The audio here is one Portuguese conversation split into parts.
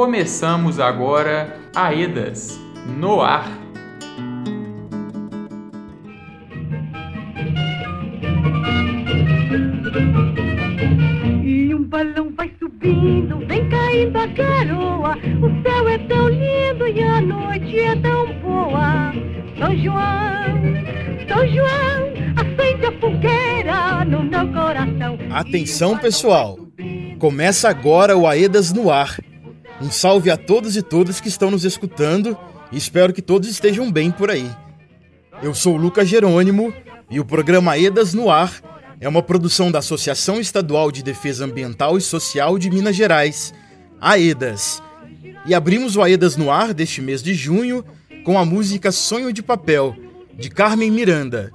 começamos agora Aedas no ar. E um balão vai subindo, vem caindo a garoa. O céu é tão lindo e a noite é tão boa. São João, São João, acende a fogueira no meu coração. Atenção, pessoal! Começa agora o Aedas no Ar. Um salve a todos e todas que estão nos escutando e espero que todos estejam bem por aí. Eu sou Lucas Jerônimo e o programa Aedas no Ar é uma produção da Associação Estadual de Defesa Ambiental e Social de Minas Gerais, AEDAS. E abrimos o Aedas no Ar deste mês de junho com a música Sonho de Papel, de Carmen Miranda.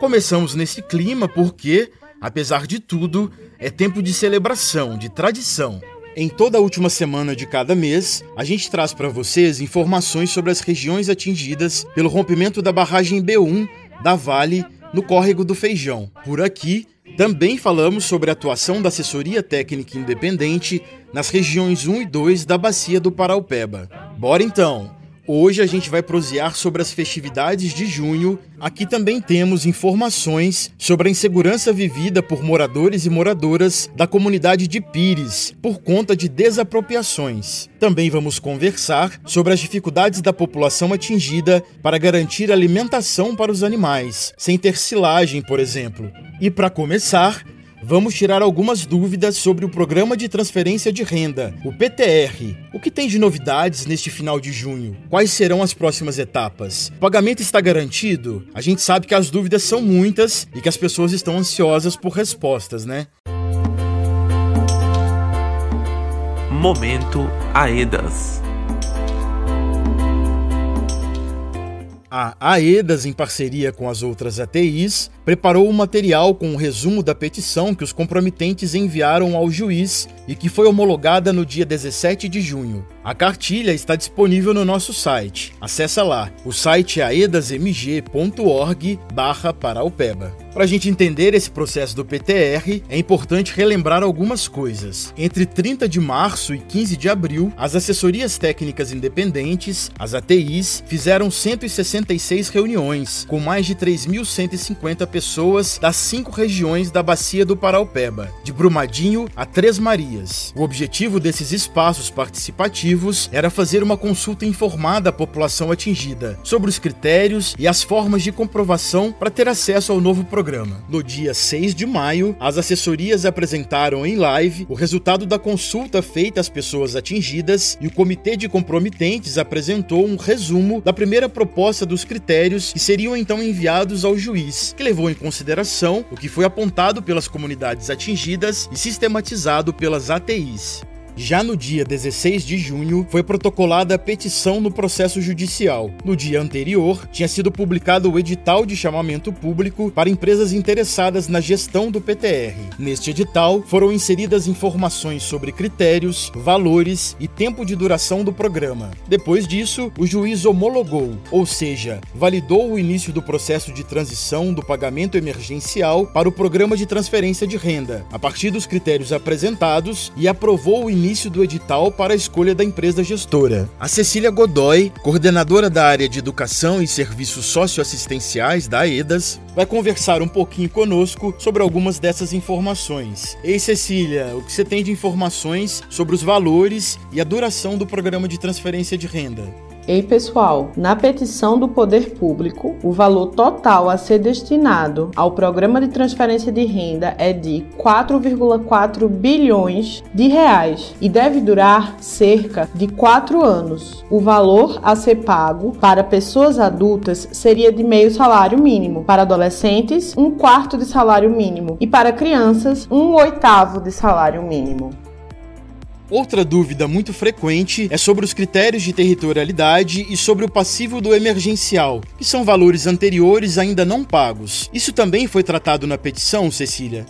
Começamos nesse clima porque, apesar de tudo, é tempo de celebração, de tradição. Em toda a última semana de cada mês, a gente traz para vocês informações sobre as regiões atingidas pelo rompimento da barragem B1 da Vale no córrego do Feijão. Por aqui, também falamos sobre a atuação da assessoria técnica independente nas regiões 1 e 2 da bacia do Paraupeba. Bora então! Hoje a gente vai prosear sobre as festividades de junho. Aqui também temos informações sobre a insegurança vivida por moradores e moradoras da comunidade de Pires por conta de desapropriações. Também vamos conversar sobre as dificuldades da população atingida para garantir alimentação para os animais, sem ter silagem, por exemplo. E para começar, Vamos tirar algumas dúvidas sobre o Programa de Transferência de Renda, o PTR. O que tem de novidades neste final de junho? Quais serão as próximas etapas? O pagamento está garantido? A gente sabe que as dúvidas são muitas e que as pessoas estão ansiosas por respostas, né? Momento Aedas. A AEDAS, em parceria com as outras ATIs, preparou um material com um resumo da petição que os comprometentes enviaram ao juiz e que foi homologada no dia 17 de junho. A cartilha está disponível no nosso site. Acesse lá. O site é aedasmg.org barra Paraupeba. Para a gente entender esse processo do PTR, é importante relembrar algumas coisas. Entre 30 de março e 15 de abril, as assessorias técnicas independentes, as ATIs, fizeram 166 reuniões, com mais de 3.150 pessoas das cinco regiões da Bacia do Paraupeba, de Brumadinho a Três Marias. O objetivo desses espaços participativos era fazer uma consulta informada à população atingida sobre os critérios e as formas de comprovação para ter acesso ao novo programa. No dia 6 de maio, as assessorias apresentaram em live o resultado da consulta feita às pessoas atingidas e o comitê de comprometentes apresentou um resumo da primeira proposta dos critérios que seriam então enviados ao juiz, que levou em consideração o que foi apontado pelas comunidades atingidas e sistematizado pelas ATIs. Já no dia 16 de junho, foi protocolada a petição no processo judicial. No dia anterior, tinha sido publicado o edital de chamamento público para empresas interessadas na gestão do PTR. Neste edital, foram inseridas informações sobre critérios, valores e tempo de duração do programa. Depois disso, o juiz homologou, ou seja, validou o início do processo de transição do pagamento emergencial para o programa de transferência de renda, a partir dos critérios apresentados, e aprovou o início início do edital para a escolha da empresa gestora. A Cecília Godoy, coordenadora da área de Educação e Serviços Socioassistenciais da AEDAS, vai conversar um pouquinho conosco sobre algumas dessas informações. Ei, Cecília, o que você tem de informações sobre os valores e a duração do programa de transferência de renda? Ei, pessoal, na petição do Poder Público, o valor total a ser destinado ao programa de transferência de renda é de 4,4 bilhões de reais e deve durar cerca de quatro anos. O valor a ser pago para pessoas adultas seria de meio salário mínimo, para adolescentes, um quarto de salário mínimo e para crianças, um oitavo de salário mínimo. Outra dúvida muito frequente é sobre os critérios de territorialidade e sobre o passivo do emergencial, que são valores anteriores ainda não pagos. Isso também foi tratado na petição, Cecília?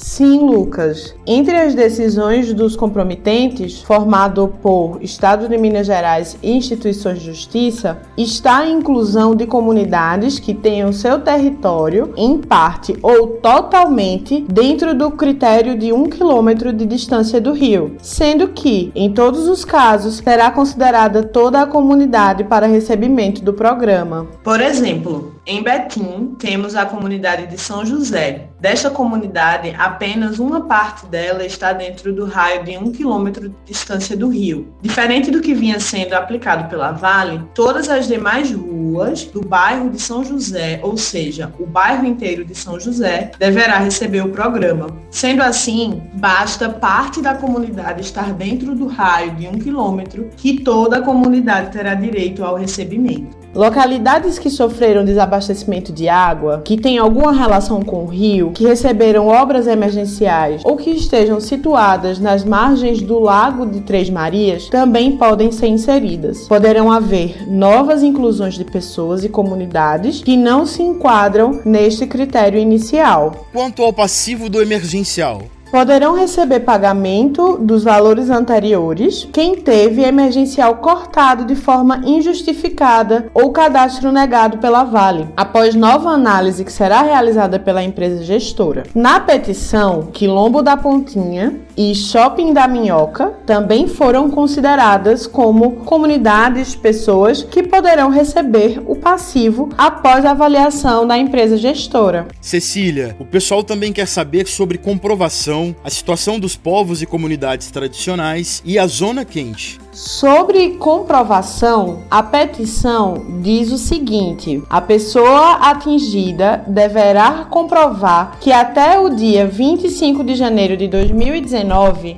Sim, Lucas. Entre as decisões dos comprometentes, formado por Estado de Minas Gerais e instituições de justiça, está a inclusão de comunidades que tenham seu território, em parte ou totalmente, dentro do critério de um quilômetro de distância do rio, sendo que, em todos os casos, será considerada toda a comunidade para recebimento do programa. Por exemplo, em Betim, temos a comunidade de São José. Desta comunidade, apenas uma parte dela está dentro do raio de um quilômetro de distância do rio. Diferente do que vinha sendo aplicado pela Vale, todas as demais ruas do bairro de São José, ou seja, o bairro inteiro de São José, deverá receber o programa. Sendo assim, basta parte da comunidade estar dentro do raio de um quilômetro que toda a comunidade terá direito ao recebimento. Localidades que sofreram desabastecimento de água, que têm alguma relação com o rio, que receberam obras emergenciais ou que estejam situadas nas margens do Lago de Três Marias também podem ser inseridas. Poderão haver novas inclusões de pessoas e comunidades que não se enquadram neste critério inicial. Quanto ao passivo do emergencial, Poderão receber pagamento dos valores anteriores quem teve emergencial cortado de forma injustificada ou cadastro negado pela Vale, após nova análise que será realizada pela empresa gestora. Na petição, Quilombo da Pontinha e Shopping da Minhoca também foram consideradas como comunidades, pessoas que poderão receber o passivo após a avaliação da empresa gestora. Cecília, o pessoal também quer saber sobre comprovação a situação dos povos e comunidades tradicionais e a zona quente. Sobre comprovação, a petição diz o seguinte: a pessoa atingida deverá comprovar que até o dia 25 de janeiro de 2019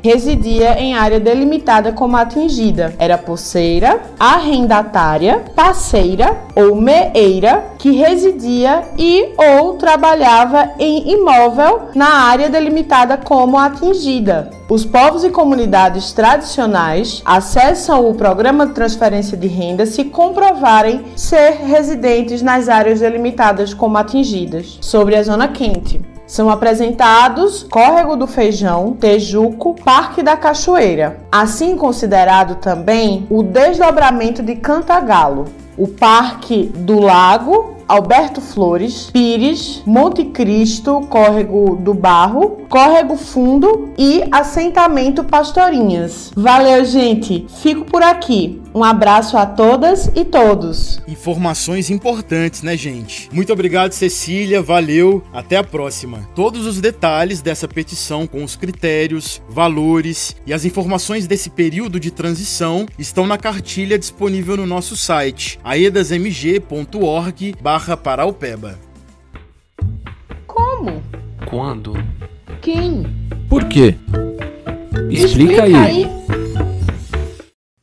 residia em área delimitada como atingida. Era poceira, arrendatária, parceira ou meeira que residia e ou trabalhava em imóvel na área delimitada como atingida. Os povos e comunidades tradicionais acessam o programa de transferência de renda se comprovarem ser residentes nas áreas delimitadas como atingidas. Sobre a zona quente. São apresentados Córrego do Feijão, Tejuco, Parque da Cachoeira. Assim considerado também o desdobramento de Cantagalo, o Parque do Lago, Alberto Flores, Pires, Monte Cristo, Córrego do Barro, Córrego Fundo e Assentamento Pastorinhas. Valeu, gente! Fico por aqui. Um abraço a todas e todos. Informações importantes, né, gente? Muito obrigado, Cecília. Valeu. Até a próxima. Todos os detalhes dessa petição com os critérios, valores e as informações desse período de transição estão na cartilha disponível no nosso site aedasmg.org barra Paraupeba. Como? Quando? Quem? Por quê? Explica, aí. aí.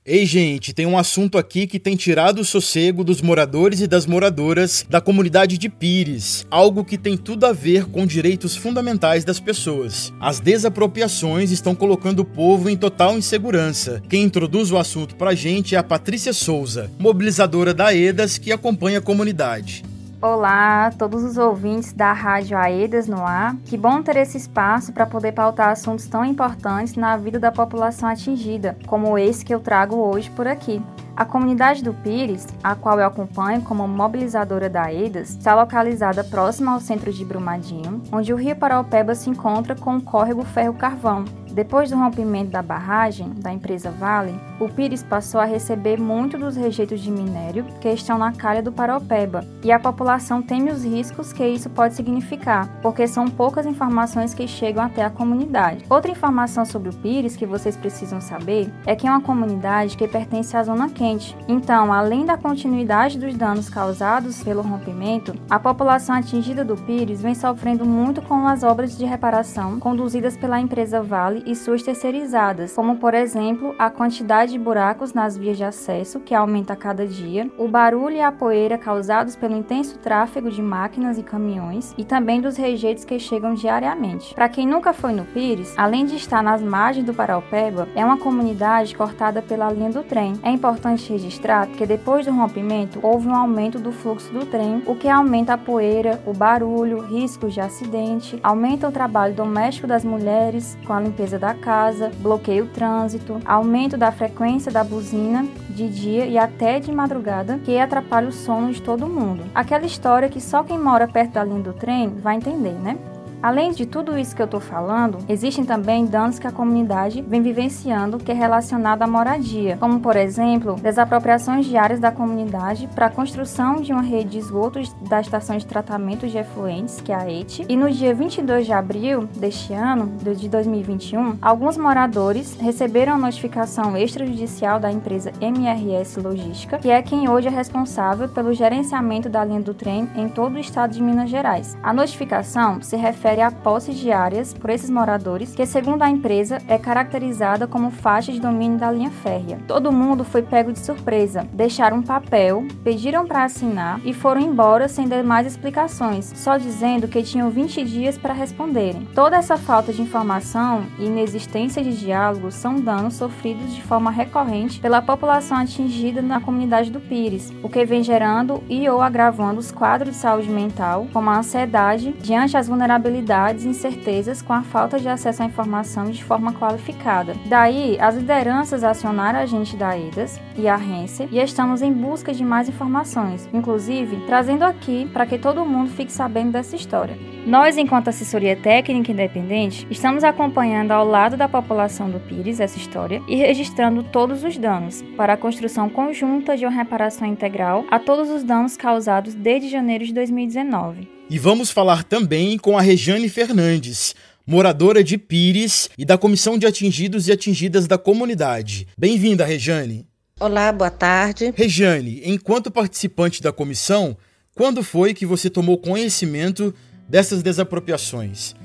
Ei, gente, tem um assunto aqui que tem tirado o sossego dos moradores e das moradoras da comunidade de Pires, algo que tem tudo a ver com direitos fundamentais das pessoas. As desapropriações estão colocando o povo em total insegurança. Quem introduz o assunto pra gente é a Patrícia Souza, mobilizadora da EDAS que acompanha a comunidade. Olá, todos os ouvintes da Rádio Aedas no ar. Que bom ter esse espaço para poder pautar assuntos tão importantes na vida da população atingida, como esse que eu trago hoje por aqui. A comunidade do Pires, a qual eu acompanho como mobilizadora da AEDAS, está localizada próxima ao centro de Brumadinho, onde o rio Paraupeba se encontra com o córrego Ferro Carvão, depois do rompimento da barragem da empresa Vale, o Pires passou a receber muito dos rejeitos de minério que estão na calha do Paraupeba, e a população teme os riscos que isso pode significar, porque são poucas informações que chegam até a comunidade. Outra informação sobre o Pires que vocês precisam saber é que é uma comunidade que pertence à zona quente. Então, além da continuidade dos danos causados pelo rompimento, a população atingida do Pires vem sofrendo muito com as obras de reparação conduzidas pela empresa Vale e suas terceirizadas, como por exemplo a quantidade de buracos nas vias de acesso, que aumenta a cada dia, o barulho e a poeira causados pelo intenso tráfego de máquinas e caminhões e também dos rejeitos que chegam diariamente. Para quem nunca foi no Pires, além de estar nas margens do Paraupeba, é uma comunidade cortada pela linha do trem. É importante importante registrar que depois do rompimento houve um aumento do fluxo do trem, o que aumenta a poeira, o barulho, riscos de acidente, aumenta o trabalho doméstico das mulheres com a limpeza da casa, bloqueia o trânsito, aumento da frequência da buzina de dia e até de madrugada, que atrapalha o sono de todo mundo. Aquela história que só quem mora perto da linha do trem vai entender, né? Além de tudo isso que eu estou falando, existem também danos que a comunidade vem vivenciando que é relacionado à moradia, como por exemplo, desapropriações diárias da comunidade para a construção de uma rede de esgotos da estação de tratamento de efluentes, que é a ET. E no dia 22 de abril deste ano, de 2021, alguns moradores receberam a notificação extrajudicial da empresa MRS Logística, que é quem hoje é responsável pelo gerenciamento da linha do trem em todo o estado de Minas Gerais. A notificação se refere refere a posses diárias por esses moradores, que, segundo a empresa, é caracterizada como faixa de domínio da linha férrea. Todo mundo foi pego de surpresa, deixaram um papel, pediram para assinar e foram embora sem dar mais explicações, só dizendo que tinham 20 dias para responderem. Toda essa falta de informação e inexistência de diálogo são danos sofridos de forma recorrente pela população atingida na comunidade do Pires, o que vem gerando e ou agravando os quadros de saúde mental, como a ansiedade diante as vulnerabilidades e incertezas com a falta de acesso à informação de forma qualificada. Daí, as lideranças acionaram a gente da EDAS e a Rense e estamos em busca de mais informações, inclusive trazendo aqui para que todo mundo fique sabendo dessa história. Nós, enquanto assessoria técnica independente, estamos acompanhando ao lado da população do Pires essa história e registrando todos os danos para a construção conjunta de uma reparação integral a todos os danos causados desde janeiro de 2019. E vamos falar também com a Rejane Fernandes, moradora de Pires e da Comissão de Atingidos e Atingidas da Comunidade. Bem-vinda, Rejane. Olá, boa tarde. Rejane, enquanto participante da comissão, quando foi que você tomou conhecimento dessas desapropriações?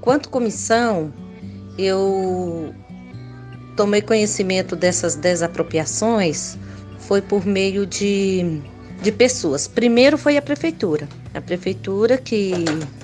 Quanto comissão, eu tomei conhecimento dessas desapropriações foi por meio de, de pessoas. Primeiro foi a prefeitura. A prefeitura que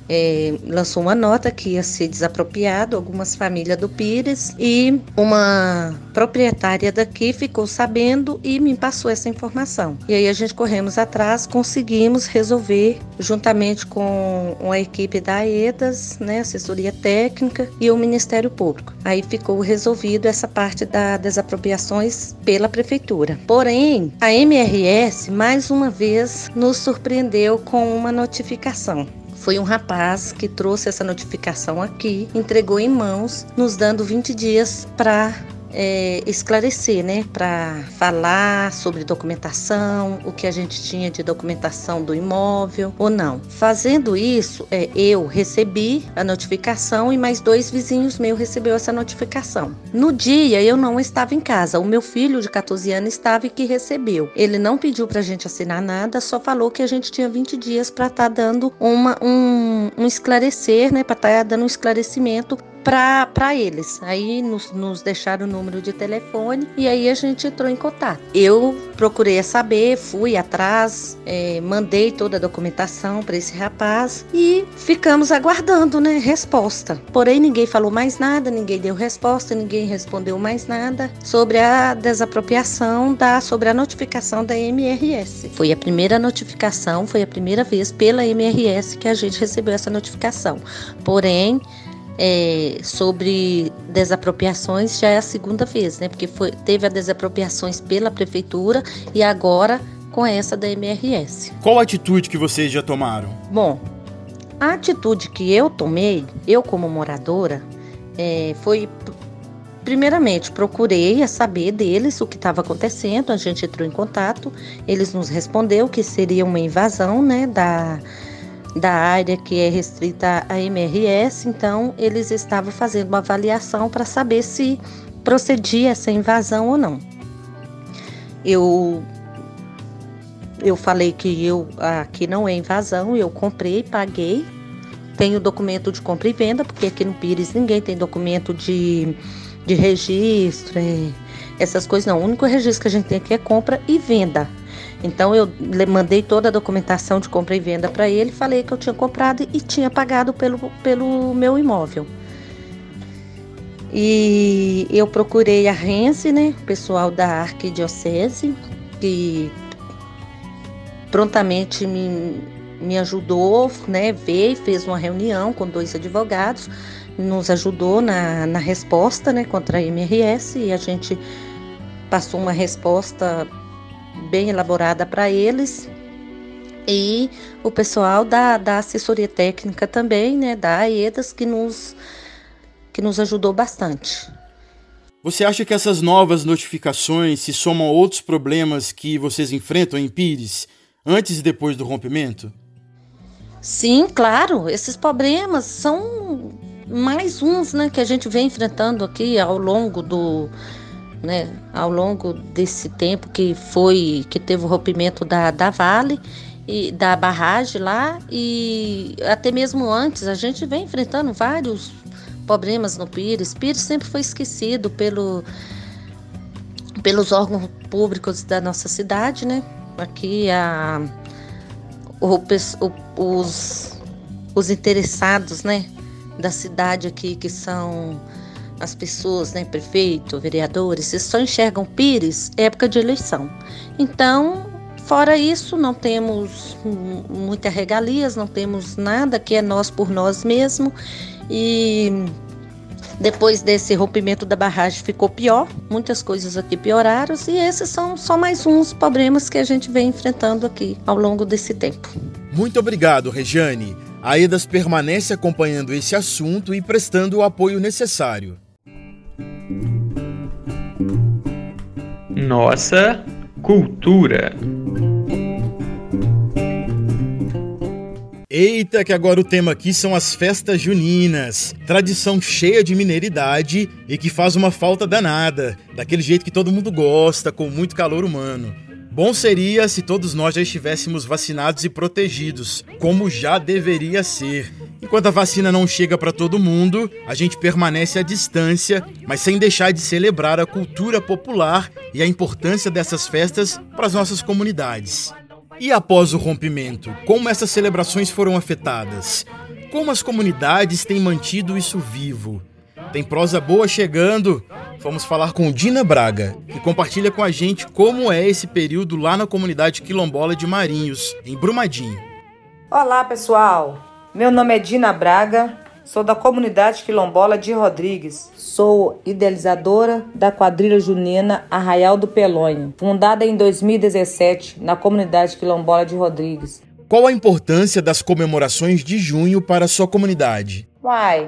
é, lançou uma nota que ia ser desapropriado algumas famílias do Pires e uma proprietária daqui ficou sabendo e me passou essa informação. E aí a gente corremos atrás, conseguimos resolver juntamente com a equipe da EDAS, né, assessoria técnica e o Ministério Público. Aí ficou resolvido essa parte das desapropriações pela prefeitura. Porém, a MRS mais uma vez nos surpreendeu com uma notificação. Foi um rapaz que trouxe essa notificação aqui, entregou em mãos, nos dando 20 dias para é, esclarecer, né, para falar sobre documentação, o que a gente tinha de documentação do imóvel ou não. Fazendo isso, é, eu recebi a notificação e mais dois vizinhos meus recebeu essa notificação. No dia eu não estava em casa, o meu filho de 14 anos estava e que recebeu. Ele não pediu para a gente assinar nada, só falou que a gente tinha 20 dias para estar tá dando uma, um, um esclarecer, né, para estar tá dando um esclarecimento para eles. Aí nos, nos deixaram o número de telefone e aí a gente entrou em contato. Eu procurei saber, fui atrás, é, mandei toda a documentação para esse rapaz e ficamos aguardando, né, resposta. Porém ninguém falou mais nada, ninguém deu resposta, ninguém respondeu mais nada sobre a desapropriação da, sobre a notificação da MRS. Foi a primeira notificação, foi a primeira vez pela MRS que a gente recebeu essa notificação. Porém é, sobre desapropriações já é a segunda vez, né? Porque foi, teve a desapropriações pela prefeitura e agora com essa da MRS. Qual a atitude que vocês já tomaram? Bom, a atitude que eu tomei, eu como moradora, é, foi primeiramente procurei saber deles o que estava acontecendo. A gente entrou em contato, eles nos respondeu que seria uma invasão, né, da da área que é restrita à MRS, então eles estavam fazendo uma avaliação para saber se procedia essa invasão ou não. Eu eu falei que eu aqui não é invasão, eu comprei, paguei, tenho documento de compra e venda, porque aqui no Pires ninguém tem documento de, de registro, é, essas coisas não. O único registro que a gente tem aqui é compra e venda. Então eu mandei toda a documentação de compra e venda para ele, falei que eu tinha comprado e tinha pagado pelo, pelo meu imóvel. E eu procurei a Rense, né, pessoal da Arquidiocese, que prontamente me, me ajudou, né, veio, fez uma reunião com dois advogados, nos ajudou na, na resposta, né, contra a MRS e a gente passou uma resposta bem elaborada para eles e o pessoal da, da assessoria técnica também, né, da AEDAS, que nos, que nos ajudou bastante. Você acha que essas novas notificações se somam a outros problemas que vocês enfrentam em Pires, antes e depois do rompimento? Sim, claro. Esses problemas são mais uns né, que a gente vem enfrentando aqui ao longo do. Né, ao longo desse tempo que foi que teve o rompimento da, da Vale e da barragem lá e até mesmo antes a gente vem enfrentando vários problemas no Pires. Pires sempre foi esquecido pelo, pelos órgãos públicos da nossa cidade, né? Aqui a, o, os, os interessados, né? Da cidade aqui, que são as pessoas, né, prefeito, vereadores, só enxergam Pires época de eleição. Então, Fora isso, não temos muitas regalias, não temos nada que é nós por nós mesmos. E depois desse rompimento da barragem ficou pior, muitas coisas aqui pioraram e esses são só mais uns problemas que a gente vem enfrentando aqui ao longo desse tempo. Muito obrigado, Regiane. A EDAS permanece acompanhando esse assunto e prestando o apoio necessário. Nossa cultura. Eita, que agora o tema aqui são as festas juninas. Tradição cheia de mineiridade e que faz uma falta danada, daquele jeito que todo mundo gosta, com muito calor humano. Bom seria se todos nós já estivéssemos vacinados e protegidos, como já deveria ser. Enquanto a vacina não chega para todo mundo, a gente permanece à distância, mas sem deixar de celebrar a cultura popular e a importância dessas festas para as nossas comunidades. E após o rompimento, como essas celebrações foram afetadas? Como as comunidades têm mantido isso vivo? Tem prosa boa chegando. Vamos falar com Dina Braga, que compartilha com a gente como é esse período lá na comunidade quilombola de Marinhos, em Brumadinho. Olá, pessoal. Meu nome é Dina Braga, Sou da comunidade quilombola de Rodrigues. Sou idealizadora da quadrilha junina Arraial do Pelonha, fundada em 2017 na comunidade quilombola de Rodrigues. Qual a importância das comemorações de junho para a sua comunidade? Uai,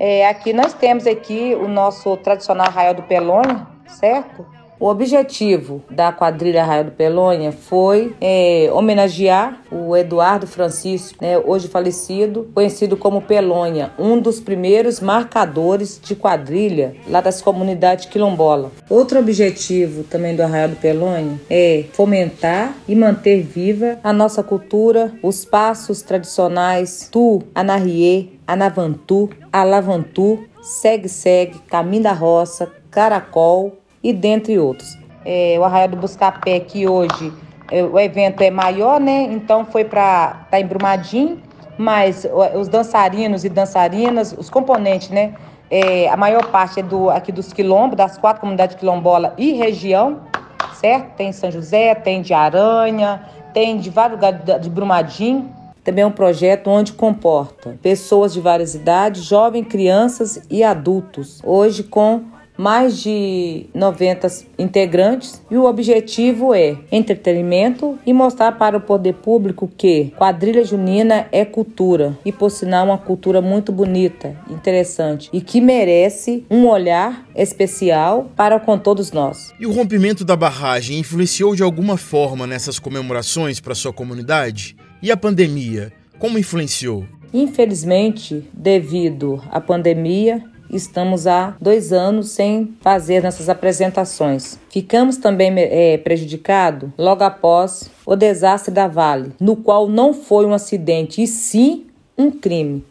é, aqui nós temos aqui o nosso tradicional Arraial do Pelonha, certo? O objetivo da quadrilha Raio do Pelonha foi é, homenagear o Eduardo Francisco, né, hoje falecido, conhecido como Pelonha, um dos primeiros marcadores de quadrilha lá das comunidades quilombola. Outro objetivo também do Arraial do Pelonha é fomentar e manter viva a nossa cultura, os passos tradicionais Tu, Anarriê, Anavantu, Alavantu, Segue Segue, Caminho da Roça, Caracol, e dentre outros. É, o Arraial do Buscapé, que hoje é, o evento é maior, né? Então foi para tá em Brumadinho, mas os dançarinos e dançarinas, os componentes, né? É, a maior parte é do, aqui dos quilombos, das quatro comunidades quilombola e região, certo? Tem São José, tem de Aranha, tem de vários lugares de Brumadinho. Também é um projeto onde comporta pessoas de várias idades, jovens, crianças e adultos. Hoje com mais de 90 integrantes e o objetivo é entretenimento e mostrar para o poder público que quadrilha junina é cultura e por sinal uma cultura muito bonita, interessante e que merece um olhar especial para com todos nós. E o rompimento da barragem influenciou de alguma forma nessas comemorações para sua comunidade? E a pandemia, como influenciou? Infelizmente, devido à pandemia, estamos há dois anos sem fazer nossas apresentações. Ficamos também é, prejudicados logo após o desastre da Vale, no qual não foi um acidente e sim um crime.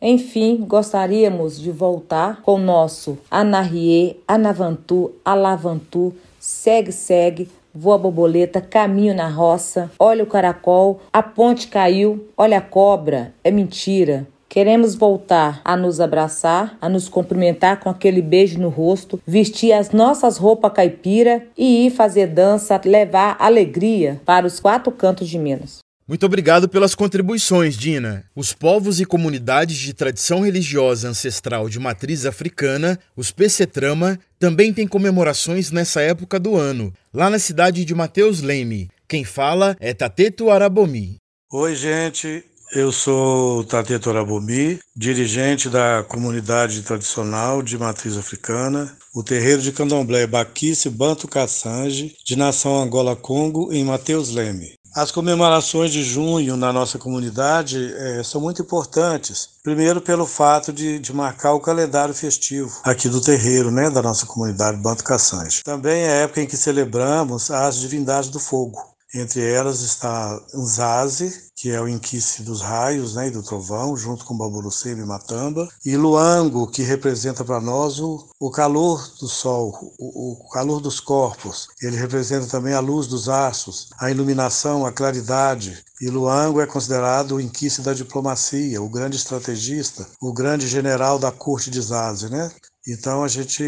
Enfim, gostaríamos de voltar com o nosso Anarrie, Anavantu, Alavantu, Segue Segue, Voa borboleta, caminho na roça, olha o caracol, a ponte caiu, olha a cobra, é mentira. Queremos voltar a nos abraçar, a nos cumprimentar com aquele beijo no rosto, vestir as nossas roupas caipira e ir fazer dança, levar alegria para os quatro cantos de Minas. Muito obrigado pelas contribuições, Dina. Os povos e comunidades de tradição religiosa ancestral de matriz africana, os Pecetrama, também têm comemorações nessa época do ano, lá na cidade de Mateus Leme. Quem fala é Tateto Arabomi. Oi, gente. Eu sou Tateto Arabomi, dirigente da comunidade tradicional de matriz africana, o terreiro de candomblé Baquice Banto Kassange, de nação Angola-Congo, em Mateus Leme. As comemorações de junho na nossa comunidade é, são muito importantes. Primeiro, pelo fato de, de, marcar o calendário festivo aqui do terreiro, né, da nossa comunidade Banto Caçange. Também é a época em que celebramos as divindades do fogo. Entre elas está Nzaze, que é o Inquice dos Raios né, e do Trovão, junto com Baburucema e Matamba, e Luango, que representa para nós o, o calor do sol, o, o, calor dos corpos. Ele representa também a luz dos aços, a iluminação, a claridade. E Luango é considerado o Inquice da diplomacia, o grande estrategista, o grande general da corte de Zaze, né? Então a gente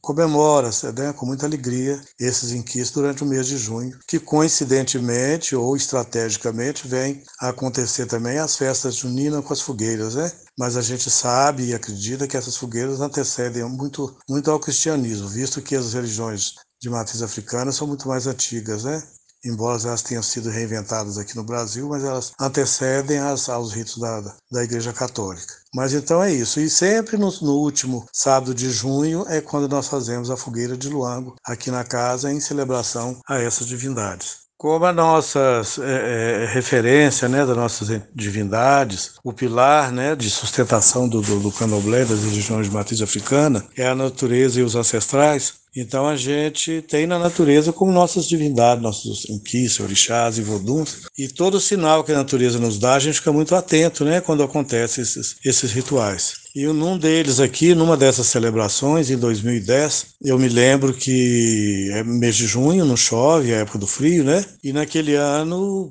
comemora né, com muita alegria esses inquisitos durante o mês de junho, que coincidentemente ou estrategicamente vem a acontecer também as festas juninas com as fogueiras, né? Mas a gente sabe e acredita que essas fogueiras antecedem muito, muito ao cristianismo, visto que as religiões de matriz africana são muito mais antigas, né? Embora elas tenham sido reinventadas aqui no Brasil, mas elas antecedem as, aos ritos da, da Igreja Católica. Mas então é isso. E sempre no, no, último sábado de junho é quando nós fazemos a fogueira de Luango aqui na casa em celebração a essas divindades. Como a nossa é, é, referência né, das nossas divindades, o pilar né, de sustentação do, do, do candomblé das religiões de matriz africana é a natureza e os ancestrais, então a gente tem na natureza como nossas divindades, nossos inquis, orixás e voduns, e todo sinal que a natureza nos dá, a gente fica muito atento, né, quando acontecem esses, esses rituais. E num deles aqui, numa dessas celebrações, em 2010, eu me lembro que é mês de junho, não chove, é época do frio, né? E naquele ano,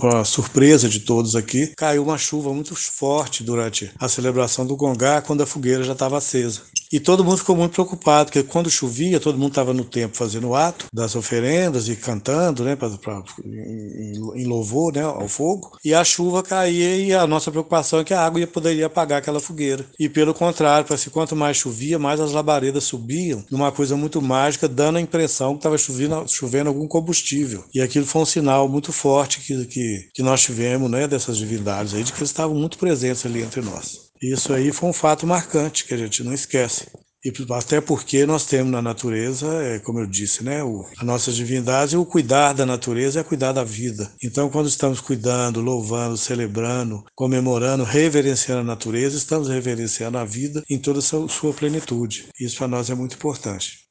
para surpresa de todos aqui, caiu uma chuva muito forte durante a celebração do Gongá, quando a fogueira já estava acesa. E todo mundo ficou muito preocupado, porque quando chovia, todo mundo estava no tempo fazendo o ato das oferendas e cantando, né, pra, pra, em, em, louvor né, ao fogo. E a chuva caía e a nossa preocupação é que a água ia, poderia apagar aquela fogueira. E pelo contrário, que quanto mais chovia, mais as labaredas subiam, numa coisa muito mágica, dando a impressão que estava chovendo, chovendo algum combustível. E aquilo foi um sinal muito forte que, que, que nós tivemos né, dessas divindades aí, de que eles estavam muito presentes ali entre nós. Isso aí foi um fato marcante que a gente não esquece. E até porque nós temos na natureza, é, como eu disse, né, a nossa divindade, o cuidar da natureza é cuidar da vida. Então, quando estamos cuidando, louvando, celebrando, comemorando, reverenciando a natureza, estamos reverenciando a vida em toda a sua plenitude. Isso para nós é muito importante.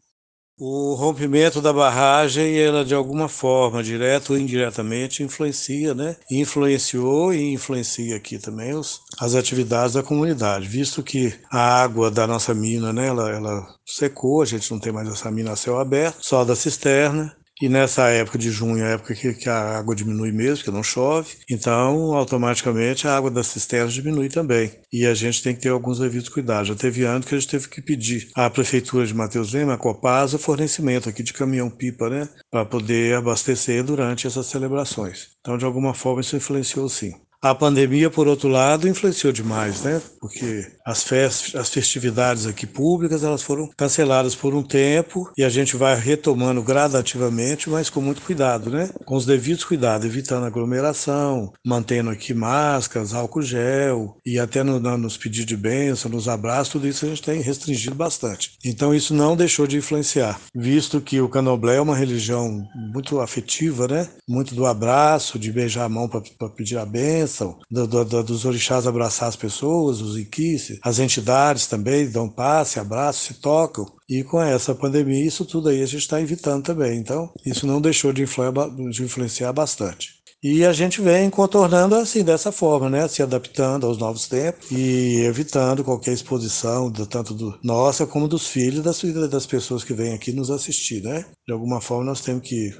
O rompimento da barragem, ela de alguma forma, direto ou indiretamente, influencia, né? Influenciou e influencia aqui também os, as atividades da comunidade, visto que a água da nossa mina, né, ela, ela secou, a gente não tem mais essa mina a céu aberto, só da cisterna, e nessa época de junho, é época que, que, a água diminui mesmo, que não chove, então automaticamente a água das cisternas diminui também. E a gente tem que ter alguns devidos cuidados. Já teve ano que a gente teve que pedir à prefeitura de Mateus Lima, a Copasa, fornecimento aqui de caminhão-pipa, né, para poder abastecer durante essas celebrações. Então, de alguma forma, isso influenciou sim. A pandemia, por outro lado, influenciou demais, né? Porque as, festas, as festividades aqui públicas, elas foram canceladas por um tempo e a gente vai retomando gradativamente, mas com muito cuidado, né? Com os devidos cuidados, evitando aglomeração, mantendo aqui máscaras, álcool gel e até no, no, nos pedidos de bênção, nos abraços, tudo isso a gente tem restringido bastante. Então isso não deixou de influenciar, visto que o candomblé é uma religião muito afetiva, né? Muito do abraço, de beijar a mão para pedir a bênção, bênção do, do, dos orixás abraçar as pessoas, os iquices, as entidades também dão passe, abraço, se tocam. E com essa pandemia, isso tudo aí a gente está evitando também. Então, isso não deixou de influenciar, de influenciar bastante. E a gente vem contornando assim, dessa forma, né? Se adaptando aos novos tempos e evitando qualquer exposição, tanto do nossa como dos filhos das, das pessoas que vêm aqui nos assistir, né? De alguma forma nós temos que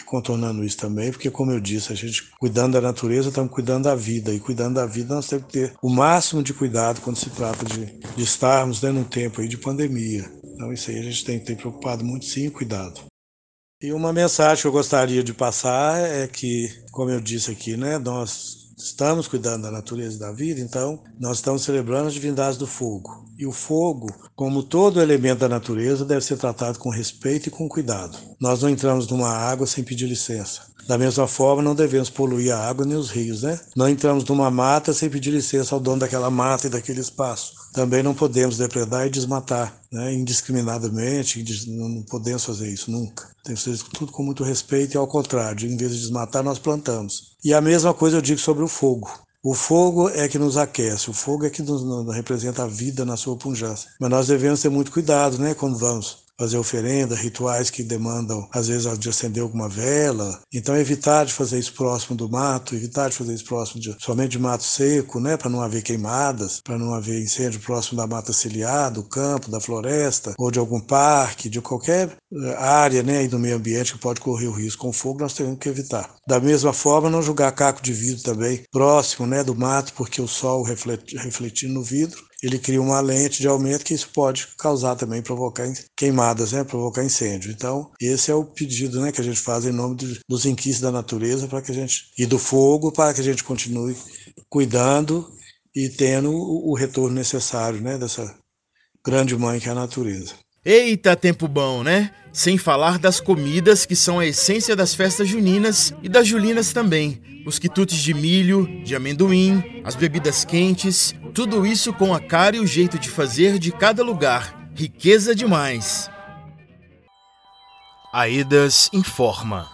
e contornando isso também, porque, como eu disse, a gente cuidando da natureza, estamos cuidando da vida, e cuidando da vida nós temos que ter o máximo de cuidado quando se trata de, de estarmos né, um tempo aí de pandemia. Então, isso aí a gente tem que ter preocupado muito, sim, cuidado. E uma mensagem que eu gostaria de passar é que, como eu disse aqui, né, nós estamos cuidando da natureza e da vida, então nós estamos celebrando as divindades do fogo. E o fogo, como todo elemento da natureza, deve ser tratado com respeito e com cuidado. Nós não entramos numa água sem pedir licença. Da mesma forma, não devemos poluir a água nem os rios, né? Não entramos numa mata sem pedir licença ao dono daquela mata e daquele espaço. Também não podemos depredar e desmatar, né? Indiscriminadamente, não podemos fazer isso nunca. Tem que fazer tudo com muito respeito e ao contrário, em vez de desmatar, nós plantamos. E a mesma coisa eu digo sobre o fogo. O fogo é que nos aquece, o fogo é que nos, nos representa a vida na sua punjância. Mas nós devemos ter muito cuidado, né, quando vamos fazer oferenda, rituais que demandam, às vezes, de acender alguma vela. Então, evitar de fazer isso próximo do mato, evitar de fazer isso próximo de, somente de mato seco, né, para não haver queimadas, para não haver incêndio próximo da mata ciliar, do campo, da floresta, ou de algum parque, de qualquer eh, área né, do meio ambiente que pode correr o risco com fogo, nós temos que evitar. Da mesma forma, não jogar caco de vidro também próximo né, do mato, porque o sol refletindo no vidro ele cria uma lente de aumento que isso pode causar também, provocar queimadas, né, provocar incêndio. Então, esse é o pedido né, que a gente faz em nome dos inquisitos da natureza para que a gente e do fogo para que a gente continue cuidando e tendo o, o retorno necessário né, dessa grande mãe que é a natureza. Eita, tempo bom, né? Sem falar das comidas que são a essência das festas juninas e das julinas também. Os quitutes de milho, de amendoim, as bebidas quentes, tudo isso com a cara e o jeito de fazer de cada lugar. Riqueza demais. Aedas informa.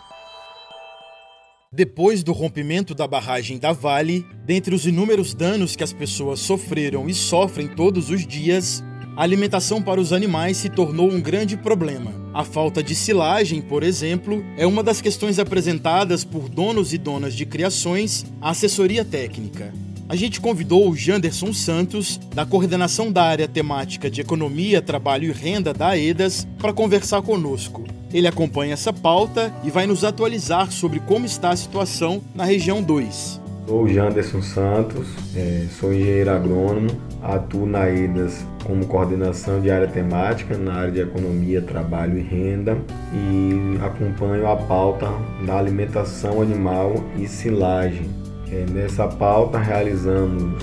Depois do rompimento da barragem da Vale, dentre os inúmeros danos que as pessoas sofreram e sofrem todos os dias, a alimentação para os animais se tornou um grande problema. A falta de silagem, por exemplo, é uma das questões apresentadas por donos e donas de criações à assessoria técnica. A gente convidou o Janderson Santos, da coordenação da área temática de Economia, Trabalho e Renda da AEDAS, para conversar conosco. Ele acompanha essa pauta e vai nos atualizar sobre como está a situação na região 2. Sou o Janderson Santos, é, sou engenheiro agrônomo, atuo na EDAS como coordenação de área temática na área de economia, trabalho e renda e acompanho a pauta da alimentação animal e silagem. É, nessa pauta realizamos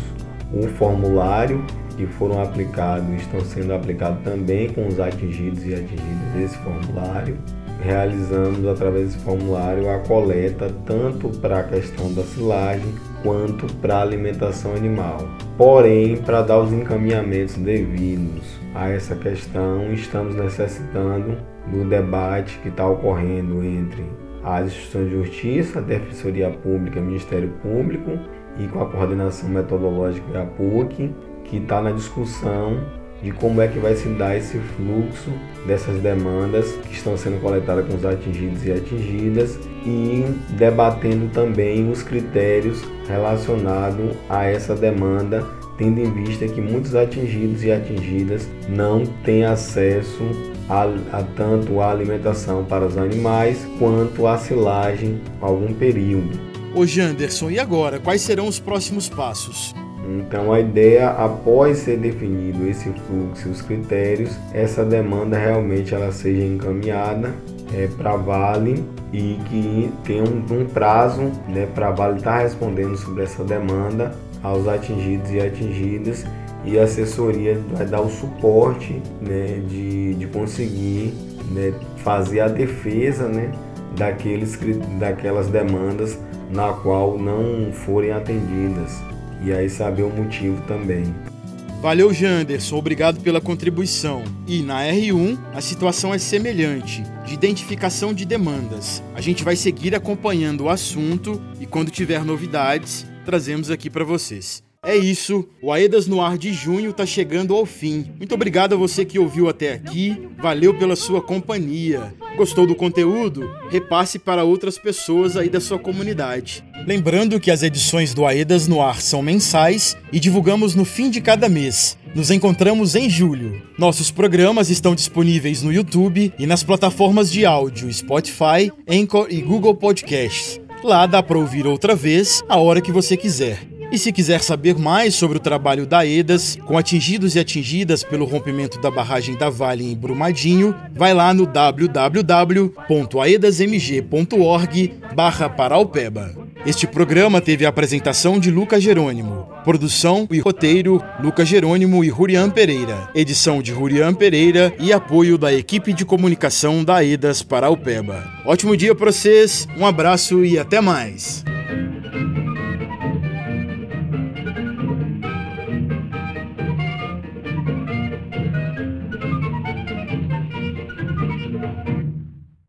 um formulário que foram aplicados, estão sendo aplicados também com os atingidos e atingidas desse formulário realizamos através desse formulário a coleta tanto para a questão da silagem quanto para a alimentação animal. Porém, para dar os encaminhamentos devidos a essa questão, estamos necessitando do debate que está ocorrendo entre as instituições de justiça, a Defensoria Pública, Ministério Público e com a coordenação metodológica da PUC, que está na discussão de como é que vai se dar esse fluxo dessas demandas que estão sendo coletadas com os atingidos e atingidas e debatendo também os critérios relacionados a essa demanda, tendo em vista que muitos atingidos e atingidas não têm acesso a, a tanto a alimentação para os animais quanto a silagem por algum período. Ô Janderson, e agora? Quais serão os próximos passos? Então a ideia, após ser definido esse fluxo e os critérios, essa demanda realmente ela seja encaminhada é, para Vale e que tenha um, um prazo né, para Vale estar tá respondendo sobre essa demanda aos atingidos e atingidas e a assessoria vai dar o suporte né, de, de conseguir né, fazer a defesa né, daqueles, daquelas demandas na qual não forem atendidas e aí saber o motivo também. Valeu, Janderson. Obrigado pela contribuição. E na R1, a situação é semelhante, de identificação de demandas. A gente vai seguir acompanhando o assunto e quando tiver novidades, trazemos aqui para vocês. É isso, o Aedas no Ar de junho está chegando ao fim. Muito obrigado a você que ouviu até aqui, valeu pela sua companhia. Gostou do conteúdo? Repasse para outras pessoas aí da sua comunidade. Lembrando que as edições do Aedas no Ar são mensais e divulgamos no fim de cada mês. Nos encontramos em julho. Nossos programas estão disponíveis no YouTube e nas plataformas de áudio Spotify, Anchor e Google Podcasts. Lá dá para ouvir outra vez, a hora que você quiser. E se quiser saber mais sobre o trabalho da EDAS, com atingidos e atingidas pelo rompimento da barragem da Vale em Brumadinho, vai lá no www.aedasmg.org barra Paraupeba. Este programa teve a apresentação de Lucas Jerônimo, produção e roteiro Lucas Jerônimo e Rurian Pereira, edição de Rurian Pereira e apoio da equipe de comunicação da EDAS Paraupeba. Ótimo dia para vocês, um abraço e até mais!